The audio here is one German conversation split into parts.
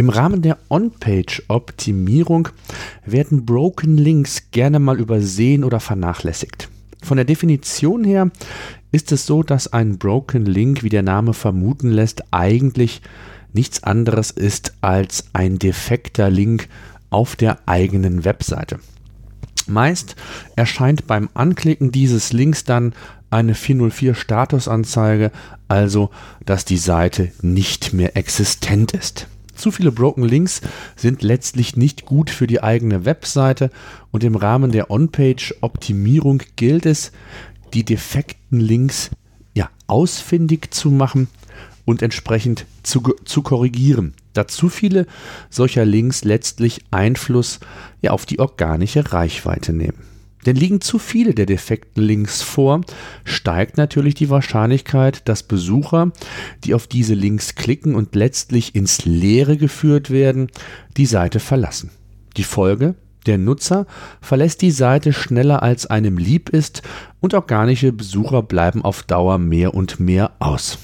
Im Rahmen der On-Page-Optimierung werden Broken Links gerne mal übersehen oder vernachlässigt. Von der Definition her ist es so, dass ein Broken Link, wie der Name vermuten lässt, eigentlich nichts anderes ist als ein defekter Link auf der eigenen Webseite. Meist erscheint beim Anklicken dieses Links dann eine 404 Statusanzeige, also dass die Seite nicht mehr existent ist. Zu viele Broken Links sind letztlich nicht gut für die eigene Webseite und im Rahmen der On-Page-Optimierung gilt es, die defekten Links ja, ausfindig zu machen und entsprechend zu, zu korrigieren, da zu viele solcher Links letztlich Einfluss ja, auf die organische Reichweite nehmen. Denn liegen zu viele der defekten Links vor, steigt natürlich die Wahrscheinlichkeit, dass Besucher, die auf diese Links klicken und letztlich ins Leere geführt werden, die Seite verlassen. Die Folge? Der Nutzer verlässt die Seite schneller als einem lieb ist und organische Besucher bleiben auf Dauer mehr und mehr aus.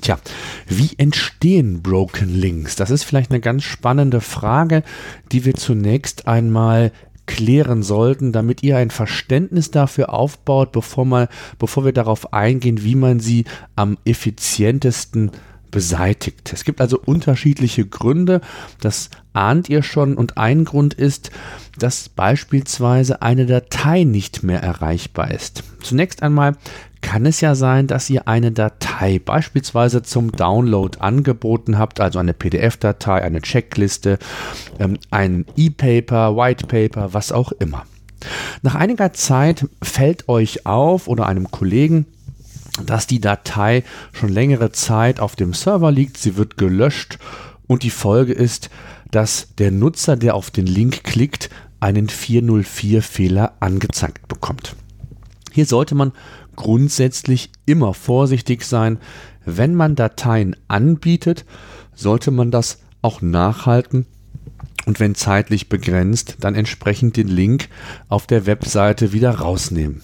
Tja, wie entstehen Broken Links? Das ist vielleicht eine ganz spannende Frage, die wir zunächst einmal klären sollten, damit ihr ein Verständnis dafür aufbaut, bevor, mal, bevor wir darauf eingehen, wie man sie am effizientesten beseitigt. Es gibt also unterschiedliche Gründe, das ahnt ihr schon, und ein Grund ist, dass beispielsweise eine Datei nicht mehr erreichbar ist. Zunächst einmal kann es ja sein, dass ihr eine Datei beispielsweise zum Download angeboten habt, also eine PDF-Datei, eine Checkliste, ähm, ein E-Paper, White Paper, was auch immer. Nach einiger Zeit fällt euch auf oder einem Kollegen, dass die Datei schon längere Zeit auf dem Server liegt, sie wird gelöscht und die Folge ist, dass der Nutzer, der auf den Link klickt, einen 404-Fehler angezeigt bekommt. Hier sollte man grundsätzlich immer vorsichtig sein. Wenn man Dateien anbietet, sollte man das auch nachhalten und wenn zeitlich begrenzt, dann entsprechend den Link auf der Webseite wieder rausnehmen.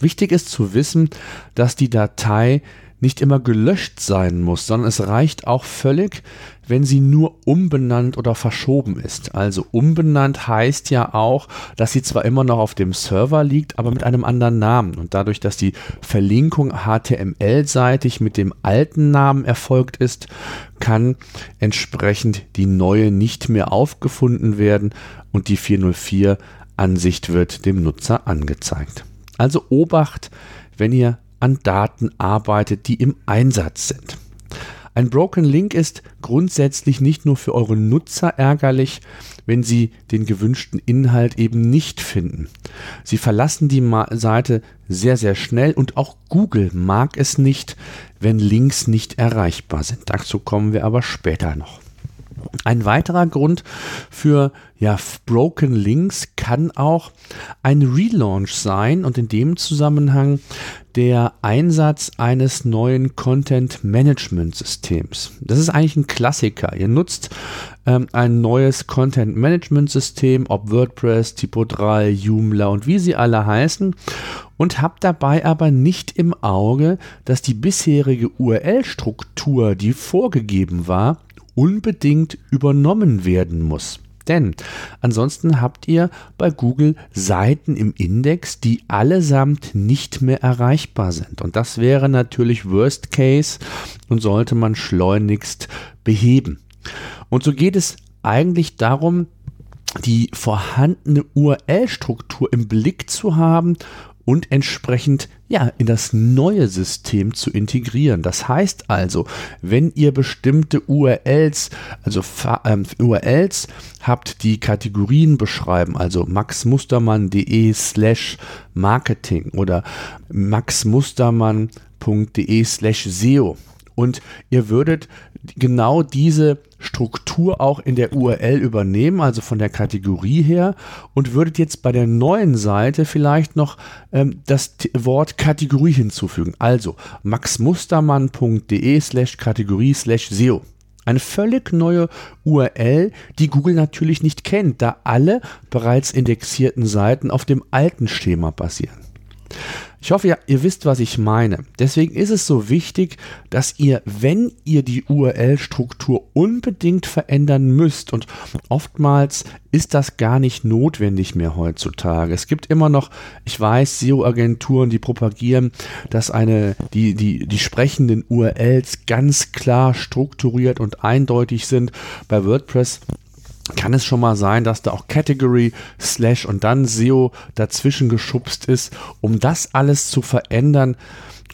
Wichtig ist zu wissen, dass die Datei nicht immer gelöscht sein muss, sondern es reicht auch völlig, wenn sie nur umbenannt oder verschoben ist. Also umbenannt heißt ja auch, dass sie zwar immer noch auf dem Server liegt, aber mit einem anderen Namen. Und dadurch, dass die Verlinkung HTML-seitig mit dem alten Namen erfolgt ist, kann entsprechend die neue nicht mehr aufgefunden werden und die 404 Ansicht wird dem Nutzer angezeigt. Also Obacht, wenn ihr an Daten arbeitet, die im Einsatz sind. Ein Broken Link ist grundsätzlich nicht nur für eure Nutzer ärgerlich, wenn sie den gewünschten Inhalt eben nicht finden. Sie verlassen die Seite sehr, sehr schnell und auch Google mag es nicht, wenn Links nicht erreichbar sind. Dazu kommen wir aber später noch. Ein weiterer Grund für ja, Broken Links kann auch ein Relaunch sein und in dem Zusammenhang der Einsatz eines neuen Content Management Systems. Das ist eigentlich ein Klassiker. Ihr nutzt ähm, ein neues Content Management System, ob WordPress, Typo 3, Joomla und wie sie alle heißen und habt dabei aber nicht im Auge, dass die bisherige URL-Struktur, die vorgegeben war, unbedingt übernommen werden muss. Denn ansonsten habt ihr bei Google Seiten im Index, die allesamt nicht mehr erreichbar sind. Und das wäre natürlich Worst Case und sollte man schleunigst beheben. Und so geht es eigentlich darum, die vorhandene URL-Struktur im Blick zu haben und entsprechend ja in das neue System zu integrieren. Das heißt also, wenn ihr bestimmte URLs, also ähm, URLs habt, die Kategorien beschreiben, also maxmustermann.de slash marketing oder maxmustermann.de slash SEO und ihr würdet genau diese Struktur auch in der URL übernehmen, also von der Kategorie her, und würdet jetzt bei der neuen Seite vielleicht noch ähm, das Wort Kategorie hinzufügen. Also maxmustermann.de slash Kategorie slash SEO. Eine völlig neue URL, die Google natürlich nicht kennt, da alle bereits indexierten Seiten auf dem alten Schema basieren. Ich hoffe, ihr, ihr wisst, was ich meine. Deswegen ist es so wichtig, dass ihr, wenn ihr die URL-Struktur unbedingt verändern müsst, und oftmals ist das gar nicht notwendig mehr heutzutage. Es gibt immer noch, ich weiß, SEO-Agenturen, die propagieren, dass eine, die, die, die sprechenden URLs ganz klar strukturiert und eindeutig sind. Bei WordPress kann es schon mal sein, dass da auch Category, Slash und dann SEO dazwischen geschubst ist, um das alles zu verändern.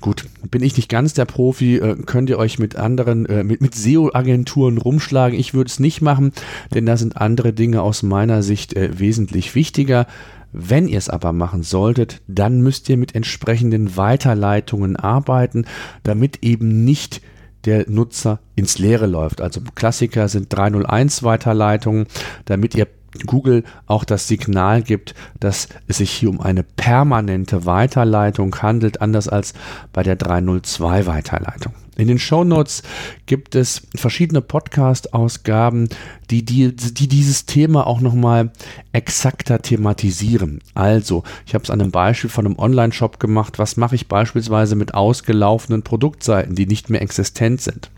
Gut, bin ich nicht ganz der Profi, äh, könnt ihr euch mit anderen, äh, mit, mit SEO-Agenturen rumschlagen. Ich würde es nicht machen, denn da sind andere Dinge aus meiner Sicht äh, wesentlich wichtiger. Wenn ihr es aber machen solltet, dann müsst ihr mit entsprechenden Weiterleitungen arbeiten, damit eben nicht der Nutzer ins Leere läuft. Also Klassiker sind 301 Weiterleitungen, damit ihr Google auch das Signal gibt, dass es sich hier um eine permanente Weiterleitung handelt, anders als bei der 302 Weiterleitung. In den Show Notes gibt es verschiedene Podcast-Ausgaben, die, die, die dieses Thema auch nochmal exakter thematisieren. Also, ich habe es an einem Beispiel von einem Online-Shop gemacht. Was mache ich beispielsweise mit ausgelaufenen Produktseiten, die nicht mehr existent sind?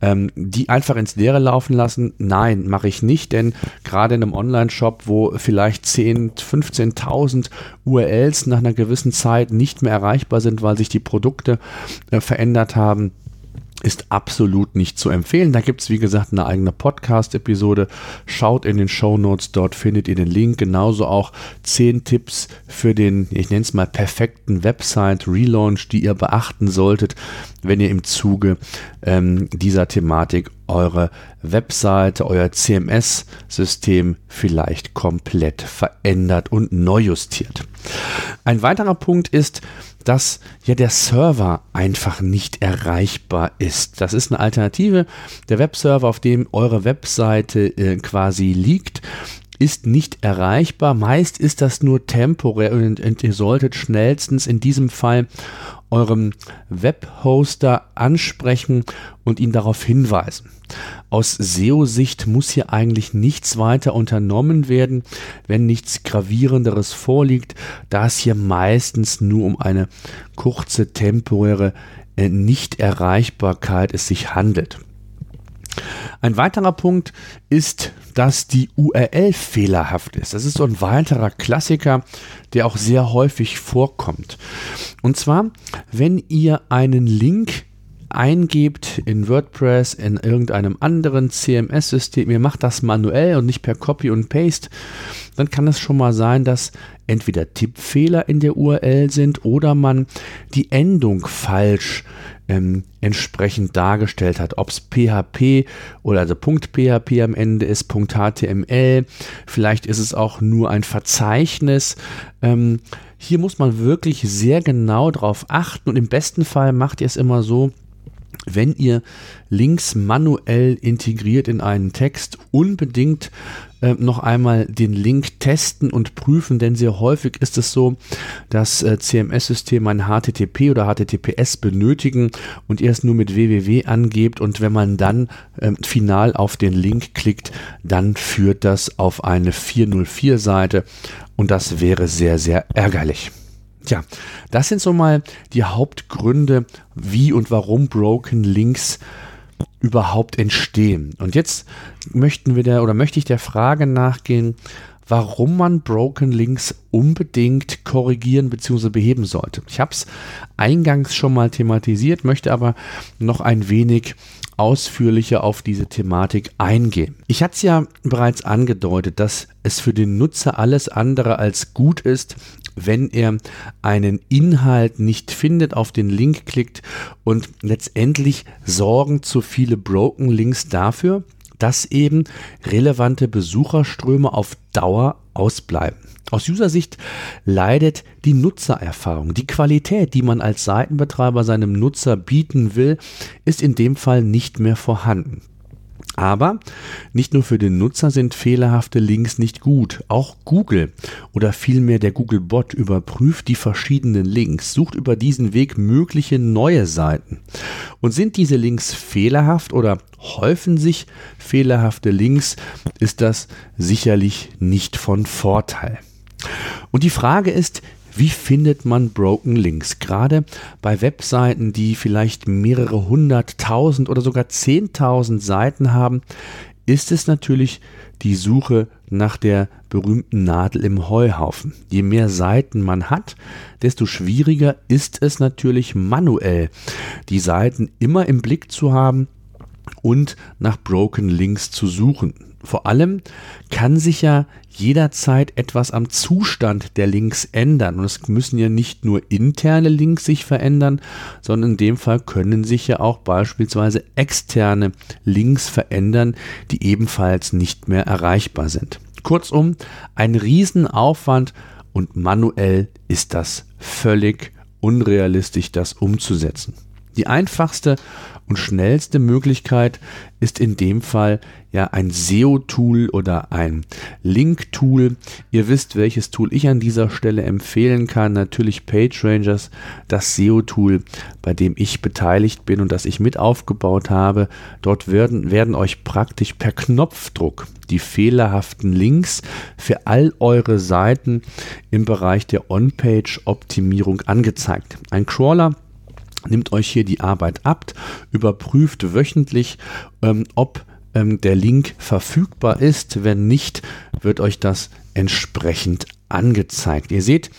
Ähm, die einfach ins Leere laufen lassen? Nein, mache ich nicht, denn gerade in einem Online-Shop, wo vielleicht 10, 15.000 URLs nach einer gewissen Zeit nicht mehr erreichbar sind, weil sich die Produkte äh, verändert haben, ist absolut nicht zu empfehlen. Da gibt es, wie gesagt, eine eigene Podcast-Episode. Schaut in den Show Notes, dort findet ihr den Link. Genauso auch 10 Tipps für den, ich nenne es mal, perfekten Website-Relaunch, die ihr beachten solltet, wenn ihr im Zuge ähm, dieser Thematik eure Webseite, euer CMS-System vielleicht komplett verändert und neu justiert. Ein weiterer Punkt ist, dass ja der Server einfach nicht erreichbar ist. Das ist eine Alternative. Der Webserver, auf dem eure Webseite äh, quasi liegt, ist nicht erreichbar. Meist ist das nur temporär und, und ihr solltet schnellstens in diesem Fall eurem Webhoster ansprechen und ihn darauf hinweisen. Aus SEO-Sicht muss hier eigentlich nichts weiter unternommen werden, wenn nichts gravierenderes vorliegt, da es hier meistens nur um eine kurze temporäre äh, Nichterreichbarkeit es sich handelt. Ein weiterer Punkt ist, dass die URL fehlerhaft ist. Das ist so ein weiterer Klassiker, der auch sehr häufig vorkommt. Und zwar, wenn ihr einen Link eingebt in WordPress, in irgendeinem anderen CMS-System, ihr macht das manuell und nicht per Copy und Paste, dann kann es schon mal sein, dass entweder Tippfehler in der URL sind oder man die Endung falsch ähm, entsprechend dargestellt hat. Ob es PHP oder also .php am Ende ist, .html, vielleicht ist es auch nur ein Verzeichnis. Ähm, hier muss man wirklich sehr genau drauf achten und im besten Fall macht ihr es immer so, wenn ihr Links manuell integriert in einen Text, unbedingt äh, noch einmal den Link testen und prüfen, denn sehr häufig ist es so, dass äh, CMS-Systeme ein HTTP oder HTTPS benötigen und ihr es nur mit www angebt und wenn man dann äh, final auf den Link klickt, dann führt das auf eine 404-Seite und das wäre sehr, sehr ärgerlich. Tja, das sind so mal die Hauptgründe, wie und warum Broken Links überhaupt entstehen. Und jetzt möchten wir der oder möchte ich der Frage nachgehen, warum man Broken Links unbedingt korrigieren bzw. beheben sollte. Ich habe es eingangs schon mal thematisiert, möchte aber noch ein wenig ausführlicher auf diese Thematik eingehen. Ich hatte es ja bereits angedeutet, dass es für den Nutzer alles andere als gut ist, wenn er einen Inhalt nicht findet, auf den Link klickt und letztendlich sorgen zu viele Broken Links dafür, dass eben relevante Besucherströme auf Dauer ausbleiben. Aus User-Sicht leidet die Nutzererfahrung. Die Qualität, die man als Seitenbetreiber seinem Nutzer bieten will, ist in dem Fall nicht mehr vorhanden. Aber nicht nur für den Nutzer sind fehlerhafte Links nicht gut. Auch Google oder vielmehr der Google-Bot überprüft die verschiedenen Links, sucht über diesen Weg mögliche neue Seiten. Und sind diese Links fehlerhaft oder häufen sich fehlerhafte Links, ist das sicherlich nicht von Vorteil. Und die Frage ist, wie findet man Broken Links? Gerade bei Webseiten, die vielleicht mehrere hunderttausend oder sogar zehntausend Seiten haben, ist es natürlich die Suche nach der berühmten Nadel im Heuhaufen. Je mehr Seiten man hat, desto schwieriger ist es natürlich manuell, die Seiten immer im Blick zu haben und nach Broken Links zu suchen. Vor allem kann sich ja jederzeit etwas am Zustand der Links ändern. Und es müssen ja nicht nur interne Links sich verändern, sondern in dem Fall können sich ja auch beispielsweise externe Links verändern, die ebenfalls nicht mehr erreichbar sind. Kurzum, ein Riesenaufwand und manuell ist das völlig unrealistisch, das umzusetzen. Die einfachste und schnellste Möglichkeit ist in dem Fall ja ein SEO-Tool oder ein Link-Tool. Ihr wisst, welches Tool ich an dieser Stelle empfehlen kann. Natürlich PageRangers, das SEO-Tool, bei dem ich beteiligt bin und das ich mit aufgebaut habe. Dort werden, werden euch praktisch per Knopfdruck die fehlerhaften Links für all eure Seiten im Bereich der On-Page-Optimierung angezeigt. Ein Crawler nimmt euch hier die Arbeit ab, überprüft wöchentlich, ähm, ob ähm, der Link verfügbar ist. Wenn nicht, wird euch das entsprechend angezeigt. Ihr seht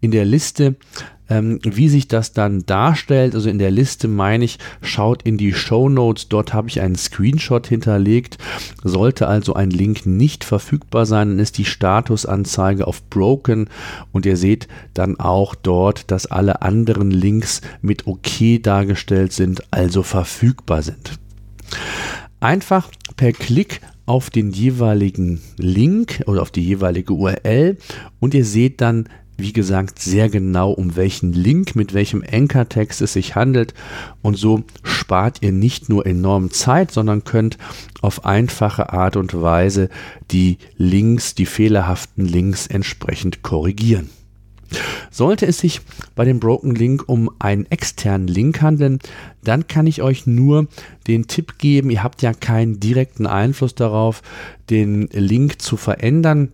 in der Liste ähm, wie sich das dann darstellt, also in der Liste meine ich, schaut in die Show Notes, dort habe ich einen Screenshot hinterlegt. Sollte also ein Link nicht verfügbar sein, dann ist die Statusanzeige auf Broken und ihr seht dann auch dort, dass alle anderen Links mit OK dargestellt sind, also verfügbar sind. Einfach per Klick auf den jeweiligen Link oder auf die jeweilige URL und ihr seht dann wie gesagt, sehr genau, um welchen Link, mit welchem Anchor-Text es sich handelt. Und so spart ihr nicht nur enorm Zeit, sondern könnt auf einfache Art und Weise die Links, die fehlerhaften Links entsprechend korrigieren. Sollte es sich bei dem Broken Link um einen externen Link handeln, dann kann ich euch nur den Tipp geben, ihr habt ja keinen direkten Einfluss darauf, den Link zu verändern.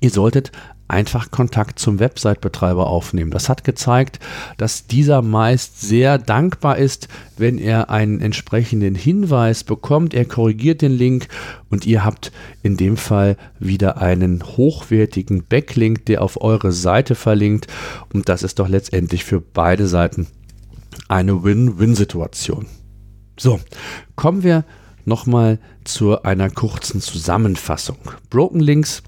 Ihr solltet einfach Kontakt zum Website-Betreiber aufnehmen. Das hat gezeigt, dass dieser meist sehr dankbar ist, wenn er einen entsprechenden Hinweis bekommt. Er korrigiert den Link und ihr habt in dem Fall wieder einen hochwertigen Backlink, der auf eure Seite verlinkt. Und das ist doch letztendlich für beide Seiten eine Win-Win-Situation. So, kommen wir nochmal zu einer kurzen Zusammenfassung. Broken Links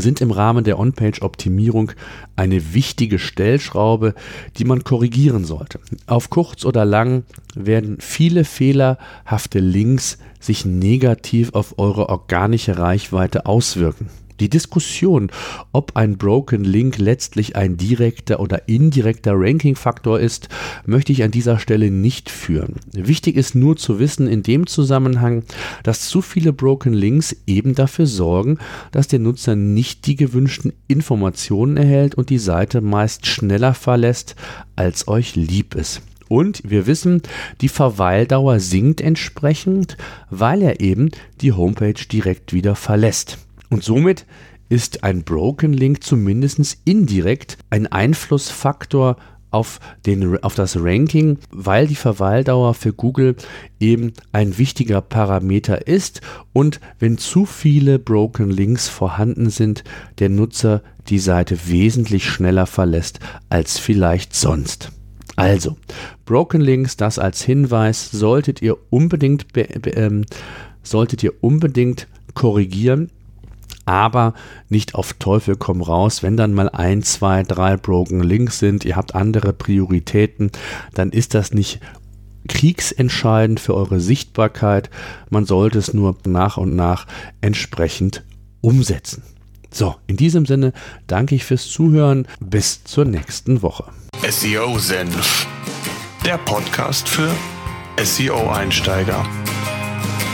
sind im Rahmen der On-Page-Optimierung eine wichtige Stellschraube, die man korrigieren sollte. Auf kurz oder lang werden viele fehlerhafte Links sich negativ auf eure organische Reichweite auswirken. Die Diskussion, ob ein Broken Link letztlich ein direkter oder indirekter Ranking-Faktor ist, möchte ich an dieser Stelle nicht führen. Wichtig ist nur zu wissen in dem Zusammenhang, dass zu viele Broken Links eben dafür sorgen, dass der Nutzer nicht die gewünschten Informationen erhält und die Seite meist schneller verlässt, als euch lieb ist. Und wir wissen, die Verweildauer sinkt entsprechend, weil er eben die Homepage direkt wieder verlässt. Und somit ist ein Broken Link zumindest indirekt ein Einflussfaktor auf, den, auf das Ranking, weil die Verweildauer für Google eben ein wichtiger Parameter ist und wenn zu viele Broken Links vorhanden sind, der Nutzer die Seite wesentlich schneller verlässt als vielleicht sonst. Also, Broken Links, das als Hinweis, solltet ihr unbedingt, ähm, solltet ihr unbedingt korrigieren aber nicht auf Teufel komm raus. Wenn dann mal ein, zwei, drei Broken Links sind, ihr habt andere Prioritäten, dann ist das nicht kriegsentscheidend für eure Sichtbarkeit. Man sollte es nur nach und nach entsprechend umsetzen. So, in diesem Sinne danke ich fürs Zuhören. Bis zur nächsten Woche. SEO Senf, der Podcast für SEO-Einsteiger.